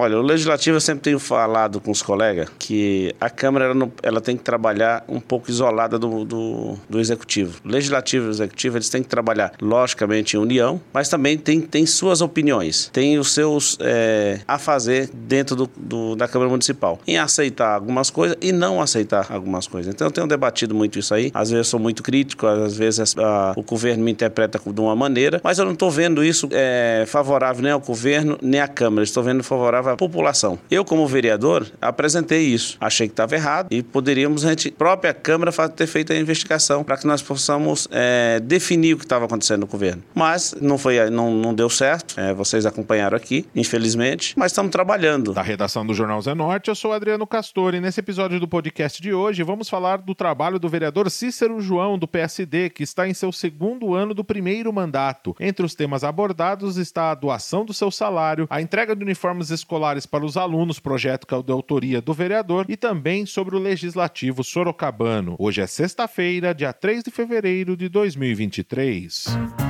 Olha, o legislativo eu sempre tenho falado com os colegas que a Câmara ela, não, ela tem que trabalhar um pouco isolada do, do, do executivo. Legislativo e executivo eles têm que trabalhar logicamente em união, mas também tem, tem suas opiniões, tem os seus é, a fazer dentro do, do, da Câmara Municipal, em aceitar algumas coisas e não aceitar algumas coisas. Então eu tenho debatido muito isso aí. Às vezes eu sou muito crítico, às vezes a, o governo me interpreta de uma maneira, mas eu não estou vendo isso é, favorável nem ao governo nem à Câmara. Estou vendo favorável à população. Eu, como vereador, apresentei isso. Achei que estava errado e poderíamos, a gente, própria Câmara, ter feito a investigação para que nós possamos é, definir o que estava acontecendo no governo. Mas não foi, não, não deu certo. É, vocês acompanharam aqui, infelizmente, mas estamos trabalhando. Da redação do Jornal Zé Norte, eu sou Adriano Castor e nesse episódio do podcast de hoje vamos falar do trabalho do vereador Cícero João, do PSD, que está em seu segundo ano do primeiro mandato. Entre os temas abordados está a doação do seu salário, a entrega de uniformes escolares para os alunos, projeto que é de autoria do vereador, e também sobre o legislativo sorocabano. Hoje é sexta-feira, dia 3 de fevereiro de 2023.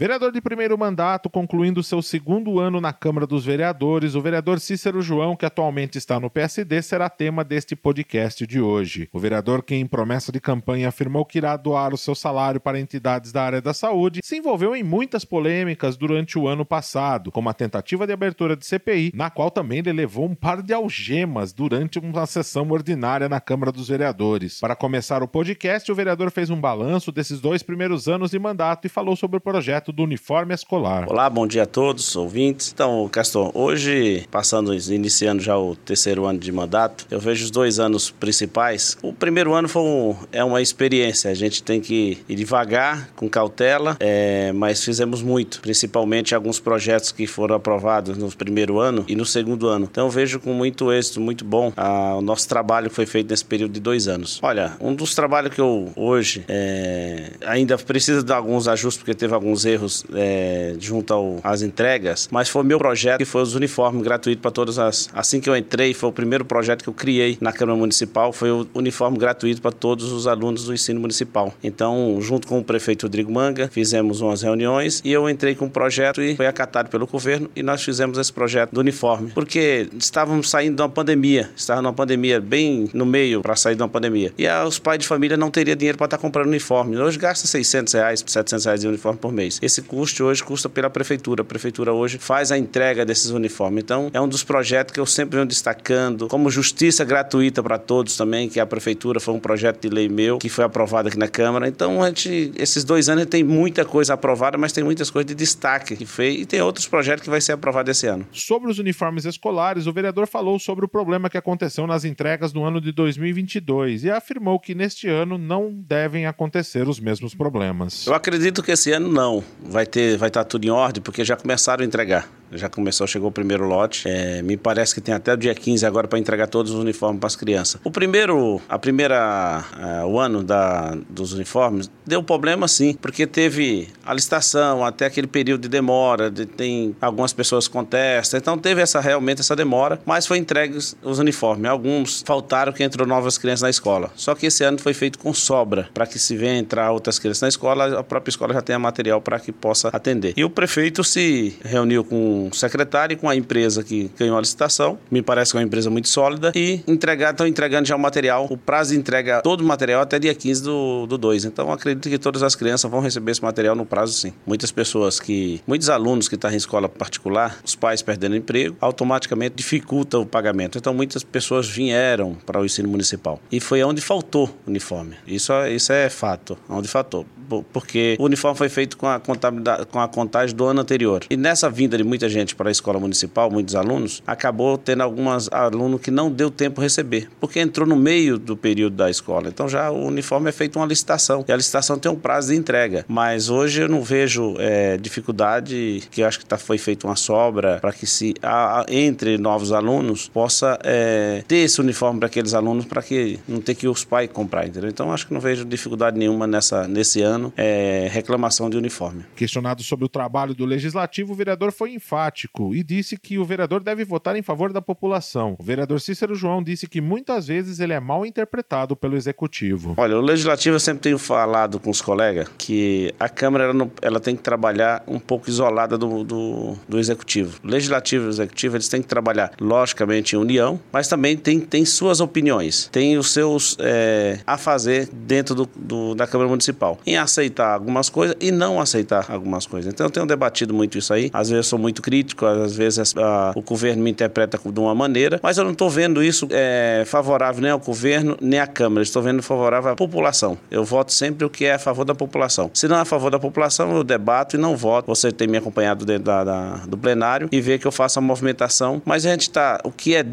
Vereador de primeiro mandato, concluindo seu segundo ano na Câmara dos Vereadores, o vereador Cícero João, que atualmente está no PSD, será tema deste podcast de hoje. O vereador, que em promessa de campanha afirmou que irá doar o seu salário para entidades da área da saúde, se envolveu em muitas polêmicas durante o ano passado, como a tentativa de abertura de CPI, na qual também ele levou um par de algemas durante uma sessão ordinária na Câmara dos Vereadores. Para começar o podcast, o vereador fez um balanço desses dois primeiros anos de mandato e falou sobre o projeto do uniforme escolar. Olá, bom dia a todos, ouvintes. Então, Castor, hoje, passando, iniciando já o terceiro ano de mandato, eu vejo os dois anos principais. O primeiro ano foi um, é uma experiência, a gente tem que ir devagar, com cautela, é, mas fizemos muito, principalmente alguns projetos que foram aprovados no primeiro ano e no segundo ano. Então, vejo com muito êxito, muito bom a, o nosso trabalho que foi feito nesse período de dois anos. Olha, um dos trabalhos que eu hoje é, ainda precisa de alguns ajustes, porque teve alguns erros erros é, junto ao, às entregas, mas foi meu projeto que foi os uniformes gratuitos para todas as. Assim que eu entrei, foi o primeiro projeto que eu criei na Câmara Municipal, foi o uniforme gratuito para todos os alunos do ensino municipal. Então, junto com o prefeito Rodrigo Manga, fizemos umas reuniões e eu entrei com o projeto e foi acatado pelo governo e nós fizemos esse projeto do uniforme, porque estávamos saindo de uma pandemia, estava numa pandemia bem no meio para sair de uma pandemia. E os pais de família não teriam dinheiro para estar comprando uniforme. Hoje gasta 600 reais, 700 reais de uniforme por mês. Esse custo hoje custa pela prefeitura. A prefeitura hoje faz a entrega desses uniformes. Então, é um dos projetos que eu sempre venho destacando, como justiça gratuita para todos também, que a prefeitura foi um projeto de lei meu que foi aprovado aqui na Câmara. Então, a gente, esses dois anos tem muita coisa aprovada, mas tem muitas coisas de destaque que fez e tem outros projetos que vai ser aprovado esse ano. Sobre os uniformes escolares, o vereador falou sobre o problema que aconteceu nas entregas no ano de 2022 e afirmou que neste ano não devem acontecer os mesmos problemas. Eu acredito que esse ano não vai ter, vai estar tá tudo em ordem, porque já começaram a entregar já começou, chegou o primeiro lote. É, me parece que tem até o dia 15 agora para entregar todos os uniformes para as crianças. O primeiro, a primeira, é, o ano da, dos uniformes deu problema sim, porque teve a licitação, até aquele período de demora, de, tem algumas pessoas contestam, então teve essa realmente essa demora, mas foi entregues os uniformes. Alguns faltaram que entrou novas crianças na escola. Só que esse ano foi feito com sobra, para que se venha entrar outras crianças na escola, a própria escola já tenha material para que possa atender. E o prefeito se reuniu com secretário e com a empresa que ganhou a licitação. Me parece que é uma empresa muito sólida. E entregar, estão entregando já o material. O prazo de entrega todo o material até dia 15 do, do 2. Então acredito que todas as crianças vão receber esse material no prazo sim. Muitas pessoas que. Muitos alunos que estão em escola particular, os pais perdendo emprego, automaticamente dificulta o pagamento. Então muitas pessoas vieram para o ensino municipal. E foi onde faltou uniforme. Isso, isso é fato. Onde faltou. Porque o uniforme foi feito com a, contabilidade, com a contagem do ano anterior. E nessa vinda de muita gente para a escola municipal, muitos alunos, acabou tendo alguns alunos que não deu tempo receber, porque entrou no meio do período da escola. Então já o uniforme é feito uma licitação, e a licitação tem um prazo de entrega. Mas hoje eu não vejo é, dificuldade, que eu acho que tá, foi feita uma sobra para que se a, a, entre novos alunos possa é, ter esse uniforme para aqueles alunos para que não ter que os pais comprar, entendeu? Então acho que não vejo dificuldade nenhuma nessa, nesse ano é, reclamação de uniforme. Questionado sobre o trabalho do legislativo, o vereador foi enfático e disse que o vereador deve votar em favor da população. O vereador Cícero João disse que muitas vezes ele é mal interpretado pelo executivo. Olha, o legislativo eu sempre tenho falado com os colegas que a Câmara ela, não, ela tem que trabalhar um pouco isolada do, do, do executivo. O legislativo e o executivo eles têm que trabalhar logicamente em união, mas também tem, tem suas opiniões, tem os seus é, a fazer dentro do, do, da Câmara Municipal, em aceitar algumas coisas e não aceitar algumas coisas. Então eu tenho debatido muito isso aí. Às vezes eu sou muito crítico, às vezes a, o governo me interpreta de uma maneira, mas eu não estou vendo isso é, favorável nem ao governo nem à Câmara. Estou vendo favorável à população. Eu voto sempre o que é a favor da população. Se não é a favor da população, eu debato e não voto. Você tem me acompanhado dentro da, da, do plenário e vê que eu faço a movimentação. Mas a gente está, o que é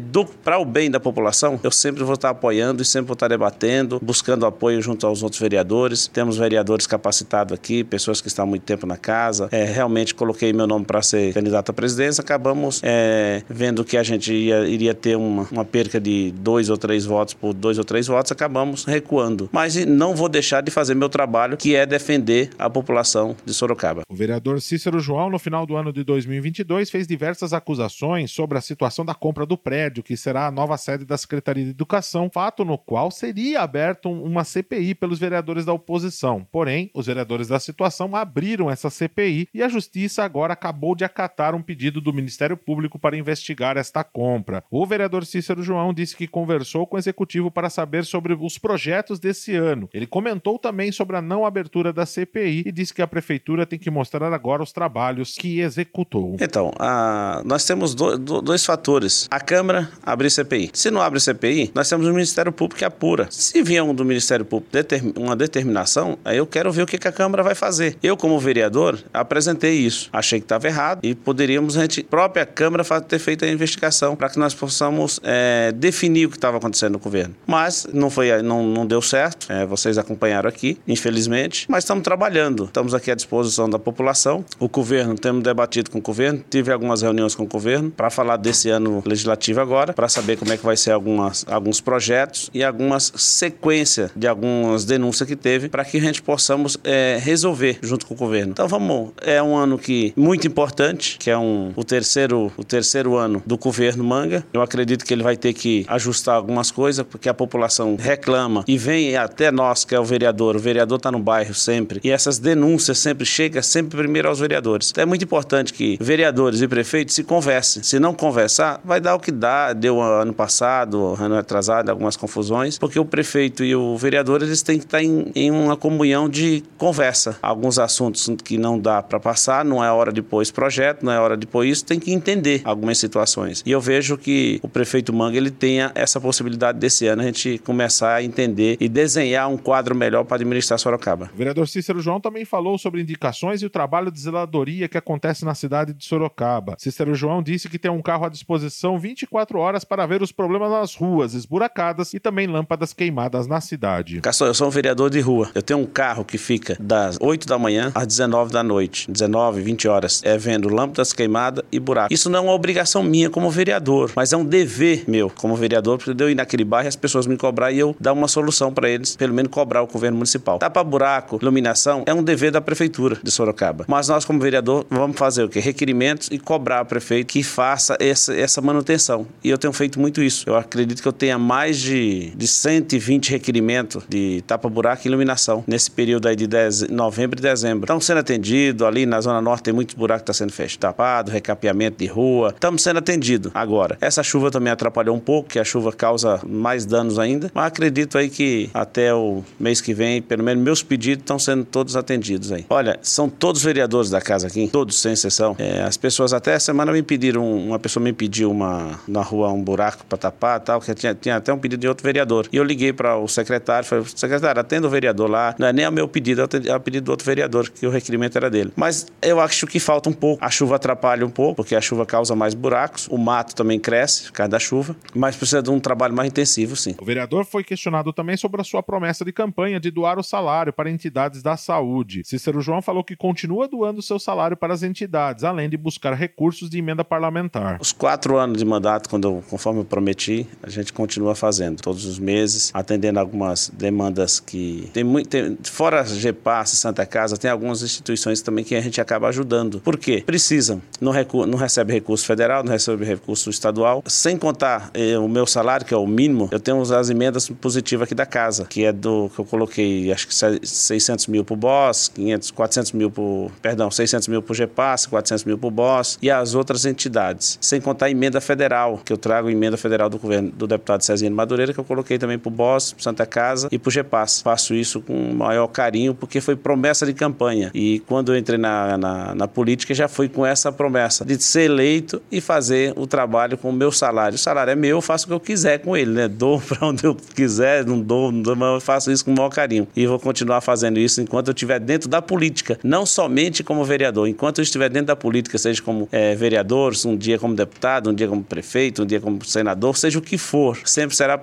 para o bem da população, eu sempre vou estar apoiando e sempre vou estar debatendo, buscando apoio junto aos outros vereadores. Temos vereadores capacitados aqui, pessoas que estão há muito tempo na casa. É, realmente coloquei meu nome para ser candidato à presidência. Acabamos é, vendo que a gente ia, iria ter uma, uma perca de dois ou três votos por dois ou três votos, acabamos recuando. Mas não vou deixar de fazer meu trabalho, que é defender a população de Sorocaba. O vereador Cícero João, no final do ano de 2022, fez diversas acusações sobre a situação da compra do prédio, que será a nova sede da Secretaria de Educação, fato no qual seria aberto uma CPI pelos vereadores da oposição. Porém, os vereadores da situação abriram essa CPI e a Justiça agora acabou de acatar um pedido do Ministério Público para investigar esta compra. O vereador Cícero João disse que conversou com o executivo para saber sobre os projetos desse ano. Ele comentou também sobre a não abertura da CPI e disse que a prefeitura tem que mostrar agora os trabalhos que executou. Então, a... nós temos do, do, dois fatores. A Câmara abrir CPI. Se não abre CPI, nós temos o Ministério Público que apura. Se vier um do Ministério Público uma determinação, aí eu quero ver o que, que a Câmara vai fazer. Eu, como vereador, apresentei isso. Achei que estava errado e poderíamos, a própria Câmara, ter feito a investigação para que nós possamos é, definir o que estava acontecendo no governo. Mas não foi, não, não deu certo. É, vocês acompanharam aqui, infelizmente. Mas estamos trabalhando. Estamos aqui à disposição da população. O governo, temos debatido com o governo, tive algumas reuniões com o governo para falar desse ano legislativo agora, para saber como é que vai ser algumas, alguns projetos e algumas sequência de algumas denúncias que teve para que a gente possamos é, resolver junto com o governo. Então vamos, é um ano que muito importante, que é um, o terceiro o terceiro ano do governo Manga. Eu acredito que ele vai ter que ajustar algumas coisas porque a população reclama e vem até nós que é o vereador. O vereador está no bairro sempre e essas denúncias sempre chegam sempre primeiro aos vereadores. Então é muito importante que vereadores e prefeitos se conversem. Se não conversar, vai dar o que dá. Deu ano passado, ano atrasado, algumas confusões, porque o prefeito e o vereador eles têm que estar em, em uma comunhão de conversa. Alguns assuntos que não dá para passar, não é hora de pôr esse projeto, não é hora de pôr isso, tem que entender algumas situações. E eu vejo que o prefeito Manga ele tenha essa possibilidade desse ano a gente começar a entender e desenhar um quadro melhor para administrar Sorocaba. O vereador Cícero João também falou sobre indicações e o trabalho de zeladoria que acontece na cidade de Sorocaba. Cícero João disse que tem um carro à disposição 24 horas para ver os problemas nas ruas esburacadas e também lâmpadas queimadas na cidade. Castor, eu sou um vereador de rua. Eu tenho um carro que fica das 8 da manhã às 19 da noite, 19, 20 horas, é vendo lâmpadas queimadas e buracos. Isso não é uma obrigação minha como vereador, mas é um dever meu como vereador, porque eu ir naquele bairro e as pessoas me cobrar e eu dar uma solução para eles, pelo menos cobrar o governo municipal. Tapa buraco, iluminação, é um dever da prefeitura de Sorocaba. Mas nós, como vereador, vamos fazer o quê? Requerimentos e cobrar o prefeito que faça essa, essa manutenção. E eu tenho feito muito isso. Eu acredito que eu tenha mais de, de 120 requerimentos de tapa-buraco e iluminação nesse período aí de dez, novembro e dezembro. Estão sendo atendidos ali na Zona Norte, tem muitos buracos que estão sendo fechados, tapado, recapeamento de rua. Estamos sendo atendidos agora. Essa chuva também atrapalhou um pouco, que a chuva causa mais danos ainda, mas acredito aí que até o mês que vem, pelo menos meus pedidos estão sendo todos atendidos aí. Olha, são todos vereadores da casa aqui, todos sem exceção. É, as pessoas até essa semana me pediram, uma pessoa me pediu uma na rua um buraco para tapar tal, que tinha, tinha até um pedido de outro vereador. E eu liguei para o secretário, falei, secretário, atenda o vereador lá, não é nem o meu pedido, é o pedido do outro vereador, que o requerimento era dele. Mas eu acho que falta um pouco. A chuva atrapalha um pouco, porque a chuva causa mais buracos, o mato também cresce por causa da chuva, mas precisa de um trabalho mais intensivo, sim. O vereador foi questionado também sobre a sua promessa de campanha de doar o salário para entidades da saúde. Cícero João falou que continua doando seu salário para as entidades, além de buscar recursos de emenda parlamentar. Os quatro anos de mandato, quando eu, conforme eu prometi, a gente continua fazendo todos os meses, atendendo algumas demandas que tem muito, tem, fora fora GEPAS, Santa Casa, tem algumas instituições também que a gente acaba ajudando. Por quê? Precisam, não, recu não recebe recurso federal, não recebe recurso estadual, sem contar eh, o meu salário, que é o mínimo, eu tenho as emendas positivas aqui da casa, que é do que eu coloquei, acho que 600 mil pro BOS, 500, 400 mil pro, perdão, 600 mil pro GEPAS, 400 mil pro BOS e as outras entidades. Sem contar a emenda federal, que eu trago emenda federal do governo do deputado Cezinho Madureira, que eu coloquei também pro BOS, pro Santa Casa e pro GEPAS. Faço isso com maior carinho, porque foi promessa de campanha. E quando eu entrei na, na, na política, já fui com essa promessa de ser eleito e fazer o trabalho com o meu salário. O salário é meu, eu faço o que eu quiser com ele, né? Dou para onde eu quiser, não dou, não dou, mas eu faço isso com o maior carinho. E vou continuar fazendo isso enquanto eu estiver dentro da política, não somente como vereador, enquanto eu estiver dentro da política, seja como é, vereador, um dia como deputado, um dia como prefeito, um dia como senador, seja o que for, sempre será,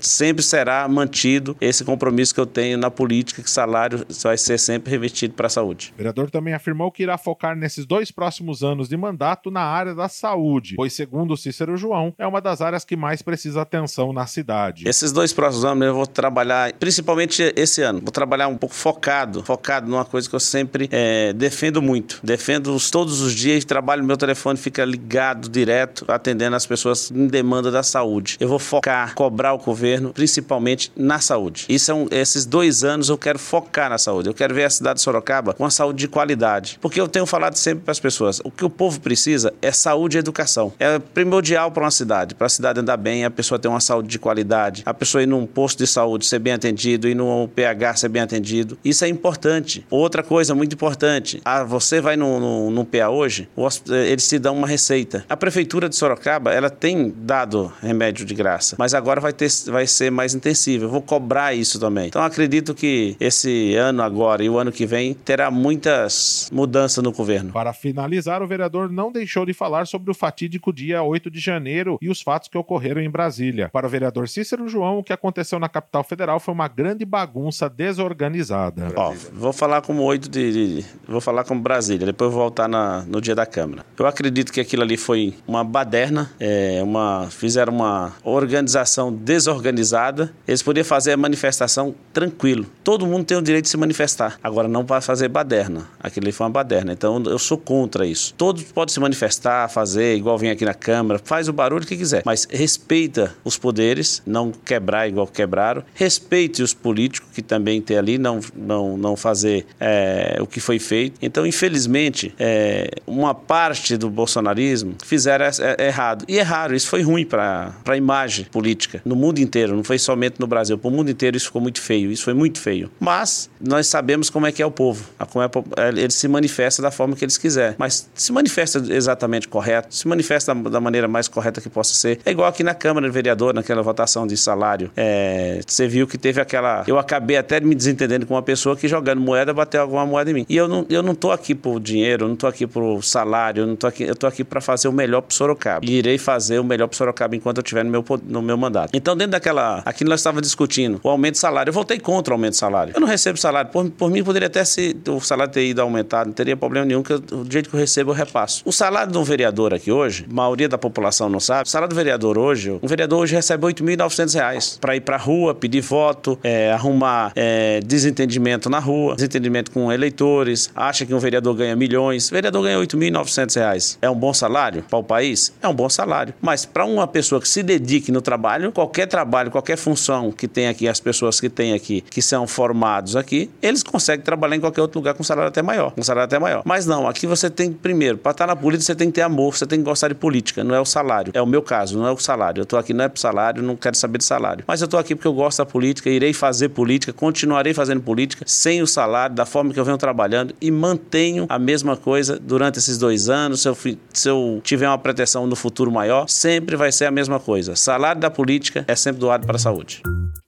sempre será mantido esse compromisso que eu tenho na política, que salário vai ser sempre revestido para a saúde. O vereador também afirmou que irá focar nesses dois próximos anos de mandato na área da saúde, pois, segundo Cícero João, é uma das áreas que mais precisa atenção na cidade. Esses dois próximos anos eu vou trabalhar, principalmente esse ano, vou trabalhar um pouco focado, focado numa coisa que eu sempre é, defendo muito. Defendo todos os dias, trabalho, meu telefone fica ligado direto, atendendo as pessoas em demanda da saúde. Eu vou focar, cobrar o governo, principalmente na saúde. Isso é um, esses dois anos eu quero focar na saúde. Eu quero ver a cidade de Sorocaba com a saúde de qualidade. Porque eu tenho falado sempre para as pessoas, o que o povo precisa é saúde e educação. É primordial para uma cidade. Para a cidade andar bem, a pessoa ter uma saúde de qualidade, a pessoa ir num posto de saúde ser bem atendido, ir no PH ser bem atendido. Isso é importante. Outra coisa muito importante, ah, você vai no, no, PA hoje, eles te dão uma receita. A prefeitura de Sorocaba, ela tem dado remédio de graça, mas agora vai, ter, vai ser mais intensivo. Eu vou cobrar isso também. Então acredito que esse ano agora e o ano que vem terá muitas mudanças no governo. Para finalizar, o vereador não deixou de falar sobre o fatídico dia 8 de janeiro e os fatos que ocorreram em Brasília. Para o vereador Cícero João, o que aconteceu na capital federal foi uma grande bagunça desorganizada. Ó, vou falar como 8 de, de, Vou falar como Brasília, depois vou voltar na, no dia da Câmara. Eu acredito que aquilo ali foi uma baderna, é, uma, fizeram uma organização desorganizada. Eles podiam fazer a manifestação tranquilo. Todo mundo tem o direito de se manifestar. Agora, não para fazer baderna. Aquilo ali foi uma baderna. Então, eu sou contra isso. Todos podem se manifestar, fazer igual vem aqui na Câmara, faz o barulho que quiser. Mas respeita os poderes, não quebrar igual quebraram. Respeite os políticos que também tem ali, não, não, não fazer é, o que foi feito. Então, infelizmente, é, uma parte do bolsonarismo fizeram é, errado. E erraram, isso foi ruim para a imagem política no mundo inteiro, não foi somente no Brasil. Para o mundo inteiro isso ficou muito feio, isso foi muito feio. Mas nós sabemos como é que é o povo, como é, ele se manifesta da forma que eles quiserem. Mas se manifesta exatamente correto, se manifesta da, da maneira mais correta que possa ser. É igual aqui na Câmara de Vereador, naquela votação de salário. É, você viu que teve aquela. Eu acabei até me desentendendo com uma pessoa que jogando moeda bateu alguma moeda em mim. E eu não, eu não tô aqui por dinheiro, não tô aqui por salário, eu não tô aqui, eu tô aqui para fazer o melhor pro Sorocaba. E irei fazer o melhor pro Sorocaba enquanto eu estiver no meu, no meu mandato. Então, dentro daquela. Aqui nós estávamos discutindo o aumento de salário. Eu votei contra o aumento de salário. Eu não recebo salário. Por, por mim, poderia até ser o salário ter ido aumentado, não teria problema nenhum, que do jeito que eu recebo, eu repasso. O salário de um vereador aqui hoje, a maioria da população não sabe, o salário do vereador hoje, um vereador hoje recebe R$ 8.900 para ir para rua, pedir voto, é, arrumar é, desentendimento na rua, desentendimento com eleitores, acha que um vereador ganha milhões. O vereador ganha R$ 8.900. É um bom salário para o país? É um bom salário. Mas para uma pessoa que se dedique no trabalho, qualquer trabalho, qualquer função que tem aqui, as pessoas que têm aqui, que são formados aqui, eles conseguem trabalhar em qualquer outro lugar com salário até maior. Com salário até maior. Mas não, aqui você tem, primeiro, para estar na política, você tem que ter amor, você tem que gostar de política, não é o salário. É o meu caso, não é o salário. Eu estou aqui não é para salário, não quero saber de salário. Mas eu estou aqui porque eu gosto da política, irei fazer política, continuarei fazendo política sem o salário, da forma que eu venho trabalhando e mantenho a mesma coisa durante esses dois anos. Se eu, se eu tiver uma pretensão no futuro maior, sempre vai ser a mesma coisa. Salário da política é sempre doado para a saúde.